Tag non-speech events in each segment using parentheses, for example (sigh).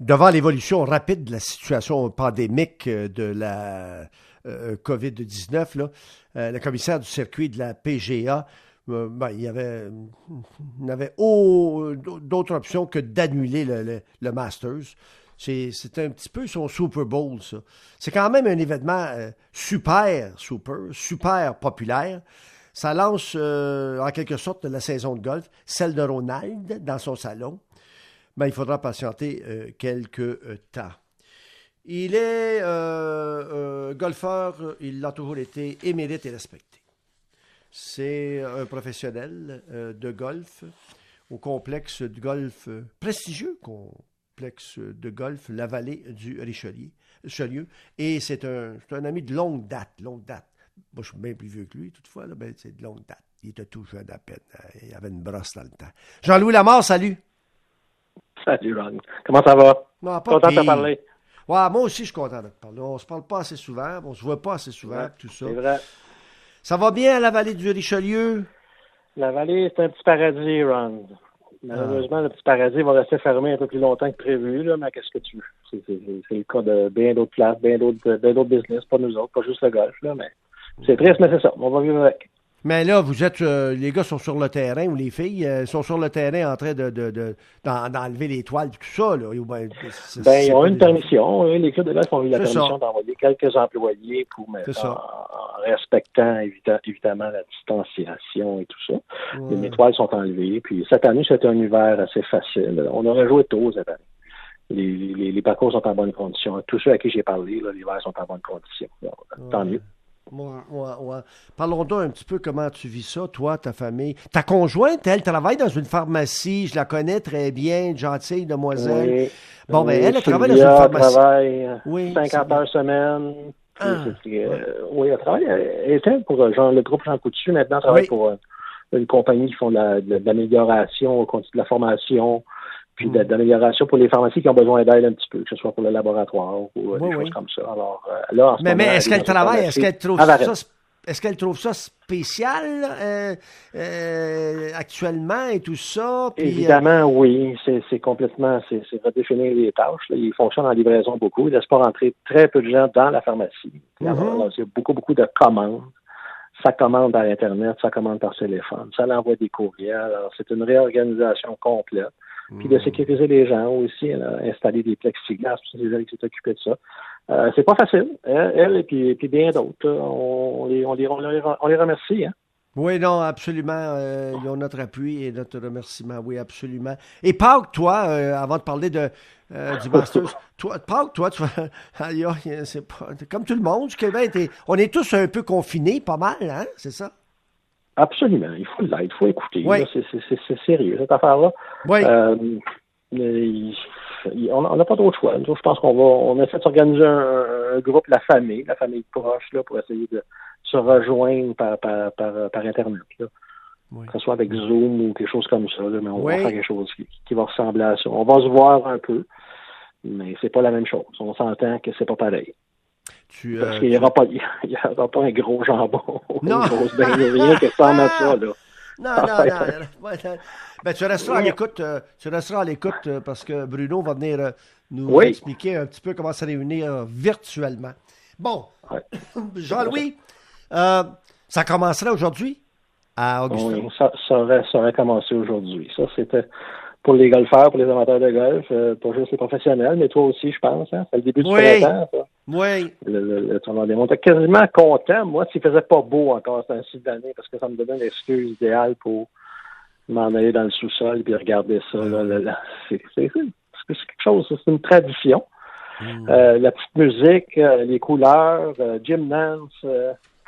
devant l'évolution rapide de la situation pandémique de la COVID-19, le commissaire du circuit de la PGA ben, il n'avait d'autre option que d'annuler le, Masters. C'est un petit peu son Super Bowl, ça. C'est quand même un événement super, super, super populaire. Ça lance en quelque sorte la saison de golf, celle de Ronald dans son salon. Ben, il faudra patienter quelques temps. Il est golfeur, il l'a toujours été, émérite et respecté. C'est un professionnel euh, de golf au complexe de golf euh, prestigieux, complexe de golf La Vallée du Richelieu. Et c'est un, ami de longue date, longue date. Moi, je suis bien plus vieux que lui, toutefois, là, c'est de longue date. Il était tout jeune à peine. Hein. Il avait une brosse dans le temps. Jean-Louis Lamar, salut. Salut, Ron. Comment ça va? Non, pas content de te parler. Ouais, moi aussi, je suis content de te parler. On se parle pas assez souvent, on se voit pas assez souvent, tout ça. C'est vrai. Ça va bien à la vallée du Richelieu? La vallée, c'est un petit paradis, Ron. Malheureusement, le petit paradis va rester fermé un peu plus longtemps que prévu, là, mais qu'est-ce que tu veux? C'est le cas de bien d'autres places, bien d'autres business, pas nous autres, pas juste le golf, là, mais c'est triste, mais c'est ça. On va vivre avec. Mais là, vous êtes, euh, les gars sont sur le terrain ou les filles euh, sont sur le terrain en train de, de, d'enlever les toiles, tout ça. Là. Ben, ben ils ont eu une permission. Les clubs de golf ont eu la permission d'envoyer quelques employés pour mettre en, respectant évidemment la distanciation et tout ça. Les toiles sont enlevées. Puis cette année, c'était un hiver assez facile. On aurait joué tôt cette année. Les, les, parcours sont en bonne condition. Tous ceux à qui j'ai parlé, l'hiver sont en bonne condition. Tant mieux. Parlons donc un petit peu comment tu vis ça, toi, ta famille. Ta conjointe, elle travaille dans une pharmacie, je la connais très bien, gentille demoiselle. Bon, ben, elle, elle travaille dans une pharmacie. travaille oui, 50 heures semaine. Ah, euh, oui, elle travaille. Elle était pour euh, genre, le groupe Jean Coutu, maintenant, elle travaille pour euh, une compagnie qui font de l'amélioration, de, de la formation puis d'amélioration pour les pharmacies qui ont besoin d'aide un petit peu, que ce soit pour le laboratoire ou euh, des choses comme ça. Alors, euh, là, mais, mais est-ce qu'elle travaille, est-ce qu'elle trouve ça est-ce qu'elle trouve ça spécial euh, actuellement et tout ça? Évidemment, oui. C'est complètement, c'est redéfinir les tâches. Il fonctionne en livraison beaucoup. Il ne laisse pas rentrer très peu de gens dans la pharmacie. Alors, il y a beaucoup, beaucoup de commandes. Ça commande par Internet, ça commande par téléphone, ça l'envoie des courriels. Alors, c'est une réorganisation complète puis de sécuriser les gens aussi, installer des plexiglas, c'est elle qui s'est occupée de ça. Euh, c'est pas facile, hein, elle, et puis, puis bien d'autres. On les, on, les, on, les, remercie. Hein. Oui, non, absolument. Euh, ils ont notre appui et notre remerciement, oui, absolument. Et Pâques, toi, euh, avant de parler de, euh, du Masters, (laughs) toi, Pâques, toi, tu (laughs) c'est pas, comme tout le monde, on est tous un peu confinés, pas mal, hein, c'est ça? Absolument. Il faut l'être, il faut écouter. C'est sérieux, cette affaire-là. Oui. Euh, on n'a pas d'autre choix. Je pense qu'on va on essaie de s'organiser un, groupe, la famille, la famille proche, là, pour essayer de se rejoindre par, par, par, Internet. Là. Que ce soit avec Zoom ou quelque chose comme ça, mais on va faire quelque chose qui, qui, va ressembler à ça. On va se voir un peu, mais c'est pas la même chose. On s'entend que c'est pas pareil. Tu, Parce euh, qu'il n'y aura, pas, aura pas un gros jambon (laughs) non. une grosse rien qui ressemble à ça. Là. Non, non, non. (laughs) Ben, tu resteras à l'écoute, euh, tu resteras à l'écoute euh, parce que Bruno va venir nous expliquer un petit peu comment se réunir virtuellement. Bon, (coughs) Jean-Louis, ça commencerait aujourd'hui? À Augustin. Oui, ça, ça, aurait, ça aurait commencé aujourd'hui. Ça, c'était pour les golfeurs, pour les amateurs de golf, euh, pas juste les professionnels, mais toi aussi, je pense. Hein? C'est le début du printemps, ça. Oui. Le, le, le tournoi des mondes. quasiment content, moi, s'il faisait pas beau encore cette ainsi d'année, parce que ça me donnait une excuse idéale pour m'en aller dans le sous-sol et regarder ça. Là, C'est quelque chose, c'est une tradition. Hmm. Euh, la petite musique, euh, les couleurs, euh, Jim Nance,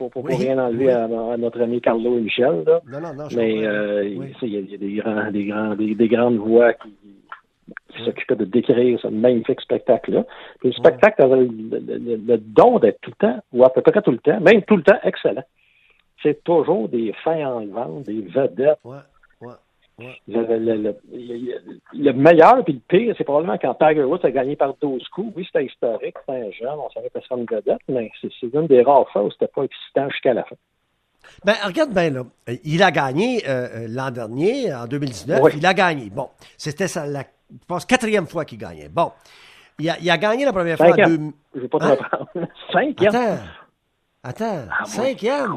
pour, pour, rien enlever à, notre ami Carlo et Michel. Là. Non, non, non, Mais euh, il, y a, des, grands, des, grands, des, grandes voix qui, s'occupaient de décrire ce magnifique spectacle-là. le spectacle avait le, don d'être tout le temps, ou à peu près tout le temps, même tout le temps, excellent. C'est toujours des fins enlevantes, des vedettes. Le, le, meilleur puis le pire, c'est probablement quand Tiger Woods a gagné par 12 coups. Oui, c'était historique, c'était un jeune, on savait que c'était une vedette, mais c'est une des rares fois où c'était pas excitant jusqu'à la fin. Ben, regarde bien là. Il a gagné euh, euh, l'an dernier, en 2019. Il a gagné. Bon, c'était la je pense, quatrième fois qu'il gagnait. Bon. Il a, il a, gagné la première fois en deux... Je vais pas te hein? reprendre. (laughs) Cinquième. Attends. Attends. Ah, cinquième.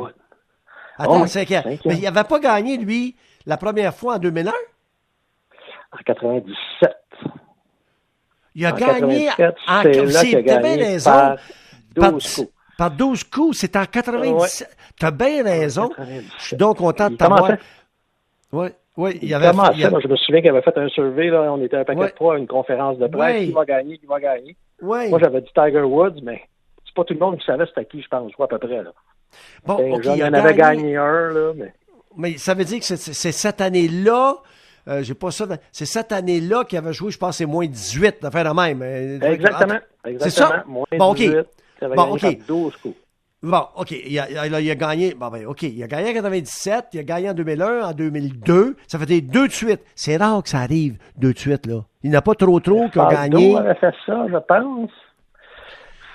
Attends, oh, cinquième. Mais il n'avait pas gagné, lui, la première fois en 2001? En 97. Il a gagné en C'est bien raison. Par 12 coups. Par 12 coups, c'est en 97. Tu as bien raison. Je suis donc content de t'avoir. Oui. Oui, il y avait. Comment? Moi, je me souviens qu'il avait fait un survey, là, on était un paquet de trois à une conférence de presse. Qui va gagner, qui va gagner. Moi, j'avais dit Tiger Woods, mais c'est pas tout le monde qui savait c'était qui, je pense, à peu près. Là. Bon, il en avait gagné un, là, mais. Mais ça veut dire que c'est cette année-là. Euh, j'ai pas ça. C'est cette année-là qu'il avait joué, je pense, c'est moins 18, d'affaire de même. Exactement. Exactement. C'est ça? Moins bon, 18. OK. Bon, OK. 12 coups. Bon, OK. Il a, il a gagné. Bon, ben, OK. Il a gagné en 97, il a gagné en 2001, en 2002. Ça fait des deux de suite. C'est rare que ça arrive, deux de suite, là. Il n'a pas trop trop qui a gagné. Avait fait ça, je pense.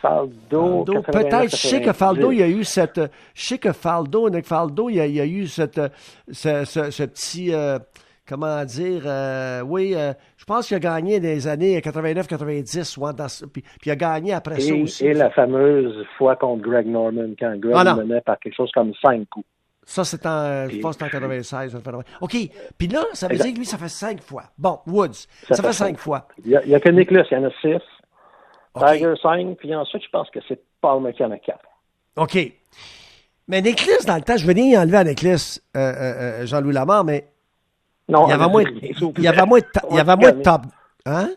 Faldo, Faldo peut-être. Je sais que Faldo, il y a eu cette. Je sais que Faldo, Nick Faldo, il y a, a eu cette, ce, ce, ce petit. Euh, comment dire, euh, oui, euh, je pense qu'il a gagné des années 89-90, puis, puis il a gagné après ça aussi. Et la fameuse fois contre Greg Norman, quand Greg ah, menait par quelque chose comme cinq coups. Ça, c'est en, je pense en 96. OK. Puis là, ça veut dire que lui, ça fait cinq fois. Bon, Woods, ça, fait, cinq fois. Il n'y a, que Nicholas, il y en a Tiger, cinq. Puis ensuite, je pense que c'est Paul quatre. OK. Mais Nicholas, dans le temps, je venais y enlever à Nicholas, euh, euh, Jean-Louis Lamar, mais non, il y avait moins, il y avait moins, il y avait moins de top. Hein?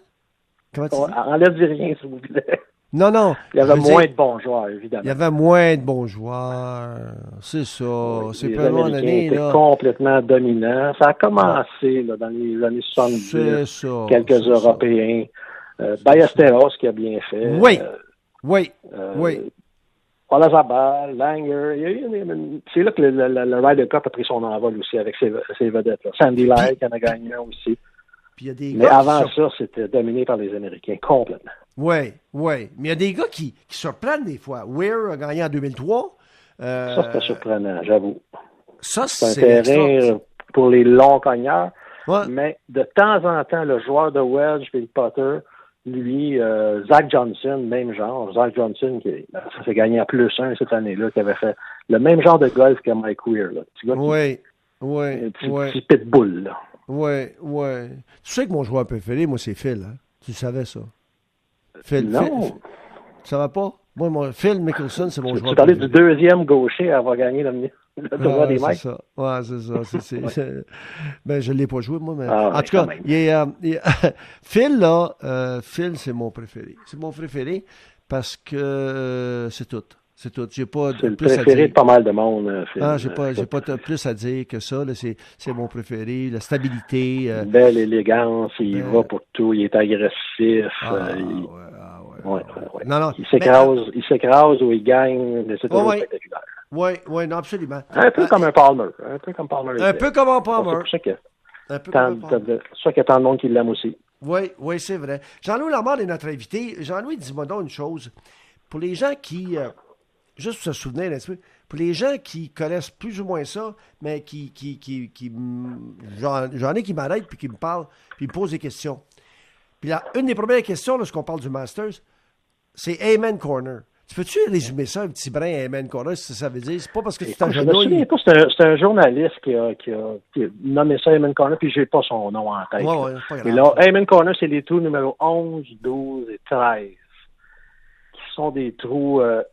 Comment tu dis? Enlève rien, s'il vous plaît. Non, non. Il y avait moins de bons joueurs, évidemment. Il y avait moins de bons joueurs. C'est ça. c'est pas loin d'année, là. complètement dominant. Ça a commencé, là, dans les années 70. Ça, quelques Européens. Euh, Ballesteros qui a bien fait. Oui. Euh, oui. Euh, oui. Olazabal, Langer. C'est là que le, le, le, Ryder Cup a pris son envol aussi avec ses, ses vedettes. Là. Sandy Light en a gagné un aussi. Puis y a des Mais avant ça, c'était dominé par les Américains complètement. Oui, oui. Mais il y a des gars qui, qui surprennent des fois. Weir a gagné en 2003. Euh... Ça, c'était surprenant, j'avoue. Ça, c'est un terrain pour les longs cogneurs. Ouais. Mais de temps en temps, le joueur de wedge et Potter lui, euh, Zach Johnson, même genre. Zach Johnson, qui ça s'est gagné à plus un cette année-là, qui avait fait le même genre de golf que Mike Weir. Là. Petit gars oui, oui. Un petit, oui. petit pitbull. Là. Oui, oui. Tu sais que mon joueur préféré, moi, c'est Phil. Hein? Tu savais ça? Phil. Non. Phil, ça va pas? Moi, mon, Phil Mickelson, c'est mon tu, joueur Tu parlais du deuxième gaucher à avoir gagné le, (laughs) le tournoi des mecs. C'est ça. Ouais, c'est ça. Ouais. Ben, je ne l'ai pas joué, moi. Mais... Ah, en tout cas, il est, euh, il. (laughs) Phil, là, euh, Phil, c'est mon préféré. C'est mon préféré parce que euh, c'est tout. C'est tout. J'ai pas c'est le préféré de pas mal de monde. Euh, Phil. Ah, j'ai pas, j'ai pas plus à dire que ça. Là. C'est, c'est mon préféré. La stabilité. Euh, belle élégance. Il ben... va pour tout. Il est agressif. Ah, euh, il... ouais, ah, ouais, ouais. ouais, Non, non. Il s'écrase, mais... s'écrase ou il gagne. Mais c'est toujours oh, spectaculaire. Oui, oui, non, absolument. Un peu euh, comme un Palmer. Un peu comme Palmer. Un peu comme un Palmer. C'est pour ça qu'il y a tant de monde qui l'aime aussi. Oui, oui, c'est vrai. Jean-Louis Lamar est notre invité. Jean-Louis, dis-moi donc une chose. Pour les gens qui, euh, juste pour se souvenir un petit peu, pour les gens qui connaissent plus ou moins ça, mais qui, qui, qui, qui j'en ai qui m'arrêtent puis qui me parlent, puis me posent des questions. Puis là, une des premières questions lorsqu'on parle du Masters, c'est Amen Corner. Tu peux-tu résumer ça un petit brin à Amen Corner, si ça veut dire? C'est pas parce que tu t'en Je me souviens pas, c'est un, un, journaliste qui a, qui, a, qui a, nommé ça Amen Corner, puis j'ai pas son nom en tête. Ouais, ouais, pas grave. Mais là, Amen Corner, c'est les trous numéro 11, 12 et 13, qui sont des trous... Euh,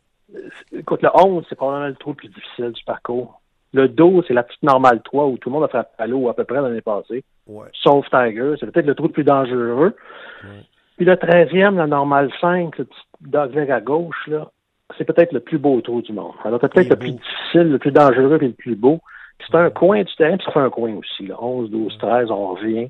écoute, le 11, c'est probablement le trou le plus difficile du parcours. Le 12, c'est la petite normale 3 où tout le monde a frappé à l'eau à peu près l'année passée. Ouais. Sauf Tiger. C'est peut-être le trou le plus dangereux. Ouais. Puis le 13e, la normale 5, le petit dogleg à gauche, là, c'est peut-être le plus beau trou du monde. Alors peut-être le plus difficile, le plus dangereux et le plus beau. c'est un coin du terrain, puis ça fait un coin aussi. Là. 11, 12, 13, on revient.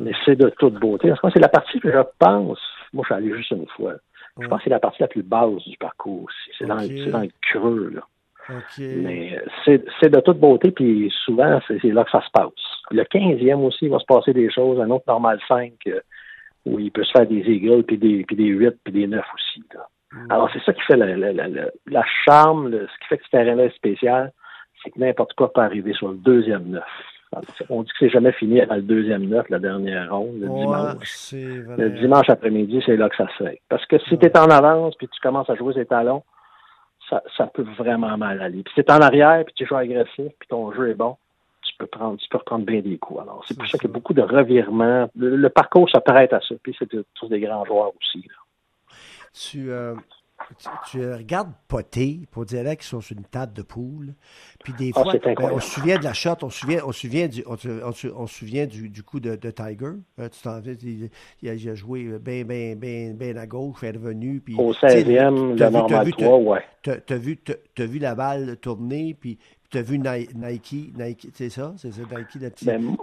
Mais c'est de toute beauté. Parce que c'est la partie que je pense, moi je suis allé juste une fois. Je pense que c'est la partie la plus basse du parcours aussi. C'est dans, dans, le creux, là. Okay. Mais c'est de toute beauté, puis souvent, c'est là que ça se passe. Le 15e aussi, il va se passer des choses. Un autre normal 5, euh, où il peut se faire des eagles, puis des, puis des 8, puis des 9 aussi. Là. Mm. Alors, c'est ça qui fait la, la, la, la charme, ce qui fait que ce terrain-là est spécial, c'est que n'importe quoi peut arriver sur le deuxième 9. On dit que c'est jamais fini à le deuxième neuf, la dernière ronde, le dimanche. Le dimanche après-midi, c'est là que ça se fait. Parce que si tu es en avance puis tu commences à jouer ses talons, ça, ça peut vraiment mal aller. Puis si tu en arrière puis tu joues agressif puis ton jeu est bon, peux prendre, tu peux reprendre bien des coups. Alors, c'est pour ça, qu'il y a beaucoup de revirements. Le, parcours se prête à ça. Puis c'est tous des grands joueurs aussi. Tu, euh, tu, regardes poter, pour dire là qu'ils sont sur une table de poule. Puis des ah, fois, ben, on se souvient de la shot, on se souvient, on souvient du, on, on, souvient du, du coup de, de Tiger. Euh, tu t'en il, il, a joué bien, bien, bien, bien à gauche, il est revenu. Puis, Au 16e, le normal 3, ouais. Tu as, vu, as vu la balle tourner, puis tu as vu Nike, Nike c'est ça? C'est ça, Nike, la petite... Ben,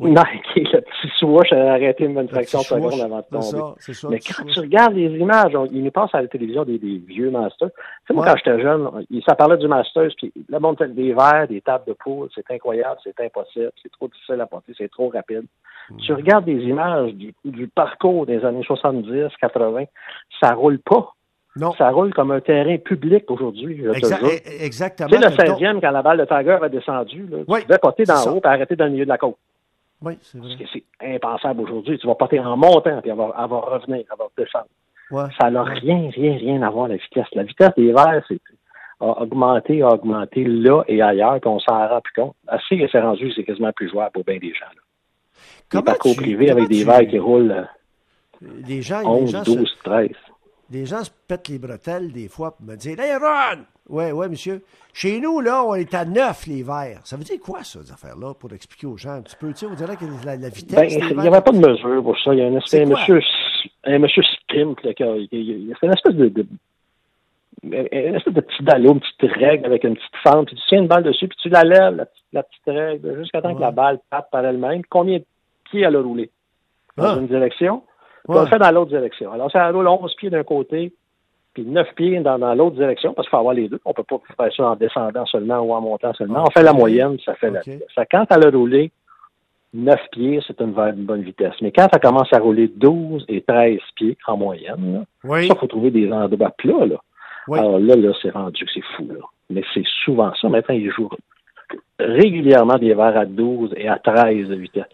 oui. Nike, le petit swoosh a arrêté une bonne fraction de seconde avant de tomber. Ça, Mais quand tu regardes les images, il nous passe à la télévision des, vieux Masters. Tu sais, moi, quand j'étais jeune, ça parlait du Masters, puis là, bon, des verres, des tables de poule, c'est incroyable, c'est impossible, c'est trop difficile à porter, c'est trop rapide. Hmm. Tu regardes des images du, du parcours des années 70, 80, ça roule pas. Non. Ça roule comme un terrain public aujourd'hui. exactement. Tu sais, le 16e, quand la balle de Tiger a descendu, là, tu devais porter d'en haut et arrêter dans le milieu de la côte. Oui, c'est vrai. Parce que c'est impensable aujourd'hui. Tu vas porter en montant, puis elle va, revenir, elle va descendre. Ça n'a rien, rien, rien à voir la vitesse. La vitesse des verres, c'est a augmenté, a augmenté là et ailleurs, puis on s'en rend plus compte. Assez c'est rendu, c'est quasiment plus jouable pour bien des gens. Là. Comment des parcours privés avec des verres qui roulent les gens, 11, les gens 12, 13 les gens se pètent les bretelles des fois pour me dire Hey Ron! Ouais, ouais, monsieur. Chez nous, là, on est à neuf les verres. Ça veut dire quoi, ça, ces affaires-là, pour expliquer aux gens un petit peu? Tu sais, on dirait que la, la vitesse. Ben, il n'y avait pas de mesure pour ça. Il y a un, espèce, un monsieur, un monsieur Stimp, là, qui c'est une espèce de, de une espèce de petit ballon, une petite règle avec une petite fente, puis tu tiens une balle dessus, puis tu la lèves, la, la petite règle, jusqu'à temps que la balle tape par elle-même. Combien de pieds elle a roulé? Dans ah. une direction? On le fait dans l'autre direction. Alors, ça roule 11 pieds d'un côté, puis 9 pieds dans, l'autre direction, parce qu'il faut avoir les deux. On ne peut pas faire ça en descendant seulement ou en montant seulement. On fait la moyenne, ça fait la vitesse. Quand elle a roulé 9 pieds, c'est une, bonne vitesse. Mais quand ça commence à rouler 12 et 13 pieds en moyenne, ça, il faut trouver des endroits plats. Là. Alors là, là c'est rendu, c'est fou. Là. Mais c'est souvent ça. Maintenant, ils jouent régulièrement des verres à 12 et à 13 de vitesse.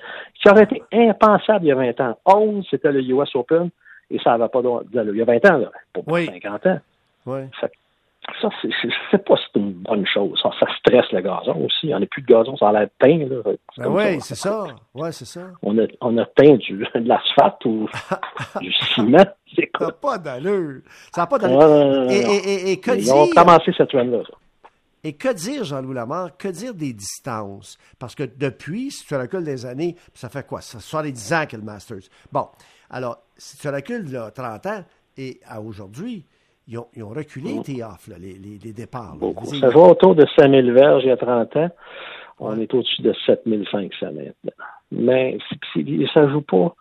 Qui aurait été impensable il y a 20 ans. 11, c'était le US Open, et ça n'avait pas d'allure. Il y a 20 ans, là, pour 50 ans. Oui. Ça, ça c'est, pas c'est une bonne chose. Ça, stresse le gazon aussi. Il n'y en a plus de gazon, ça a l'air teint. Là. Ben oui, c'est ça. Ouais, c'est ça. On a, on a teint du, (laughs) de l'asphalte ou (laughs) du ciment. Ça n'a pas d'allure. Ça n'a pas d'allure. et, et, et, que Ils ont commencé cette trend-là. Et que dire, Jean-Louis Lamar, que dire des distances? Parce que depuis, si tu recules des années, ça fait quoi? Ça 70 ans que le Masters. Bon, alors, si tu recules là, 30 ans et à aujourd'hui, ils ont, reculé mmh. tes offs, les, les, départs. Ça va autour de 5000 verges il y a 30 ans. On est au-dessus de 7500 maintenant. Mais ça ne joue pas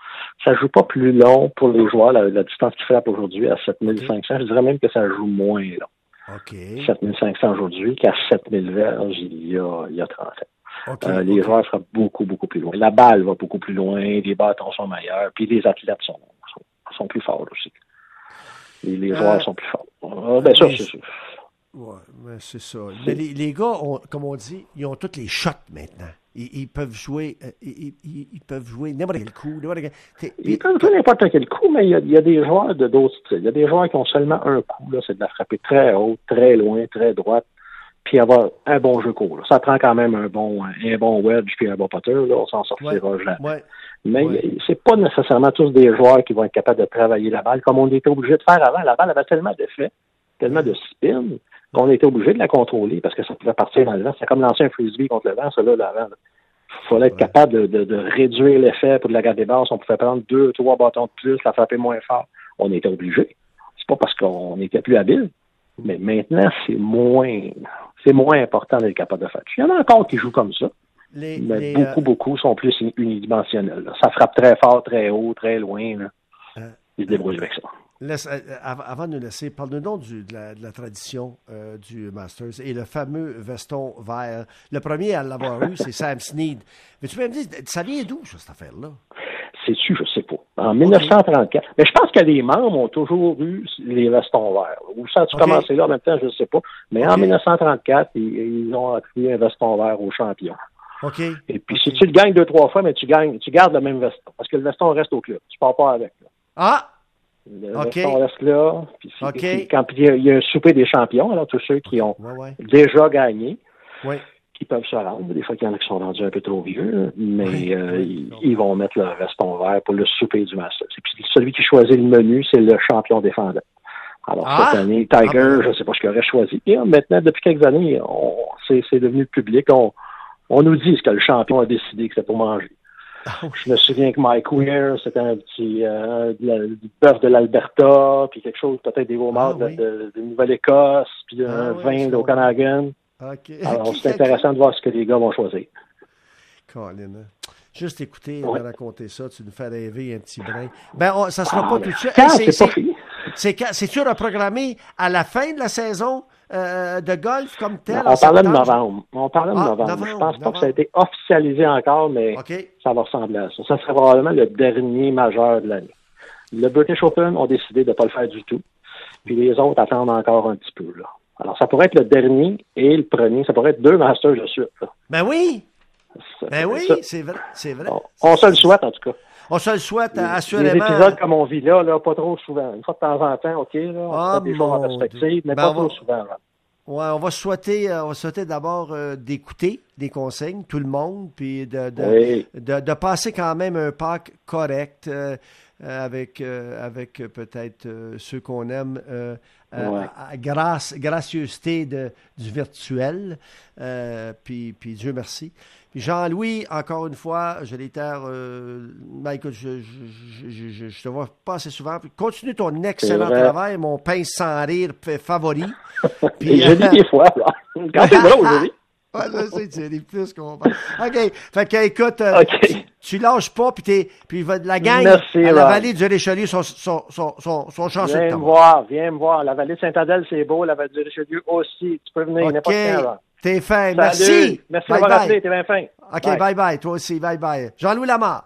ça joue pas plus long pour les joueurs, la, distance qui frappe aujourd'hui à 7500. Je dirais même que ça joue moins long. OK. 7500 aujourd'hui qu'à 7000 verges il y a, il y a 30 ans. Euh, les joueurs seront beaucoup, beaucoup plus loin. La balle va beaucoup plus loin, les bâtons sont meilleurs, puis les athlètes sont, sont, plus forts aussi. Et les joueurs euh, sont plus forts. Euh, ben, ça, c'est oui, c'est ça. Mais les, les gars, ont, comme on dit, ils ont toutes les shots maintenant. Ils, peuvent jouer euh, ils, ils, peuvent jouer n'importe quel coup. Ils peuvent jouer n'importe quel coup, mais il y, a, il y a des joueurs de d'autres styles. Il y a des joueurs qui ont seulement un coup, là, c'est de la frapper très haut, très loin, très droite, puis avoir un bon jeu court. Ça prend quand même un bon un bon wedge puis un bon putter, là, on s'en sortira jamais. Mais c'est pas nécessairement tous des joueurs qui vont être capables de travailler la balle comme on était obligé de faire avant. La balle avait tellement d'effets, tellement de spin on était obligé de la contrôler parce que ça pouvait partir dans le vent. C'est comme lancer un frisbee contre le vent, ça là, l'avant. Il fallait être capable de, réduire l'effet pour de la garder basse. On pouvait prendre deux, trois bâtons de plus, la frapper moins fort. On était obligé. C'est pas parce qu'on était plus habile, mais maintenant, c'est moins c'est moins important d'être capable de faire. Il y en a encore qui jouent comme ça. mais beaucoup, euh, beaucoup sont plus unidimensionnels. Ça frappe très fort, très haut, très loin. Euh, Ils se débrouillent avec ça. Laisse, euh, euh, avant de nous laisser, parle-nous donc de, la, tradition euh, du Masters et le fameux veston vert. Le premier à l'avoir eu, c'est Sam Snead. Mais tu peux me dire, ça vient d'où, cette affaire-là? C'est-tu, je sais pas. En 1934. Mais je pense que les membres ont toujours eu les vestons verts. Ou ça a-tu commencé là en même temps, je ne sais pas. Mais en 1934, ils, ont attribué un veston vert aux champions. OK. Et puis, si tu le gagnes deux, trois fois, mais tu gagnes, tu gardes le même veston. Parce que le veston reste au club. Tu pars pas avec. Là. Ah! Le OK. veston reste là. Puis, quand il y, a- il y a un souper des champions, alors tous ceux qui ont Ouais, ouais. déjà gagné, Ouais. qui peuvent se rendre. Des fois, il y en a qui sont rendus un peu trop vieux, mais Oui, euh, oui. ils, ils vont mettre leur veston vert pour le souper du Masters. Et puis, celui qui choisit le menu, c'est le champion défendant. Alors, Ah! cette année, Tiger, Ah, ben. je ne sais pas ce qu'il aurait choisi. Et euh, maintenant, depuis quelques années, c'est devenu public. On, on nous dit ce que le champion a décidé que c'était pour manger. Ah, (laughs) Je me souviens que Mike Weir, c'était un petit euh, du bœuf de l'Alberta, puis quelque chose, peut-être des homards Ah, oui. de, Nouvelle-Écosse, puis Ah, un oui, vin d'Okanagan. OK. (laughs) Alors, c'est intéressant de voir ce que les gars vont choisir. Colin, hein. Juste écouter, me raconter ça, tu nous fais rêver un petit brin. Ben, on- ça sera Ah, pas tout de suite. C'est-tu reprogrammé à la fin de la saison? Euh, de golf comme tel? On parlait de novembre. On parlait de Ah, novembre. novembre, Je pense pas que ça a été officialisé encore, mais ça va ressembler à ça. Ça serait probablement le dernier majeur de l'année. Le British Open ont décidé de ne pas le faire du tout. Puis les autres attendent encore un petit peu. Là. Alors, ça pourrait être le dernier et le premier. Ça pourrait être deux Masters de suite. là. Ben oui, Ça- ben oui, c'est vrai, c'est vrai. on, on se le souhaite, en tout cas. On se le souhaite, Les, assurément. les épisodes comme on vit là, là, pas trop souvent. Une fois de temps en temps, OK, là, on Ah, fait des choses en perspective, mais Ben, pas on trop va- souvent. là. Ouais, on va souhaiter, euh, on va souhaiter d'abord euh, d'écouter des consignes, tout le monde, puis de, de, Oui. de, de passer quand même un pack correct euh, euh, avec, euh, avec euh, peut-être ceux qu'on aime, Ouais. à- grâce, gracieuseté de, du virtuel. Puis, puis Dieu merci. Jean-Louis, encore une fois, je l'étère, euh, ben, écoute, je, je, je, je, te vois pas assez souvent. Continue ton excellent travail, mon pince sans rire favori. (laughs) Puis, je dis euh, des fois, là. quand je dis. Ouais, ris plus qu'on parle. OK. Fait que, écoute, euh, tu, tu lâches pas, puis, t'es, puis la gang Merci, à la vallée du Richelieu sont, sont, sont, sont, sont chanceux Viens me voir, viens me voir. La vallée de Saint-Adèle, c'est beau. La vallée du Richelieu aussi. Tu peux venir n'importe quand. T'es fin. Salut. Merci. Merci d'avoir appelé. T'es bien fin. OK, Bye. bye bye. Toi aussi, bye bye. Jean-Louis Lamar.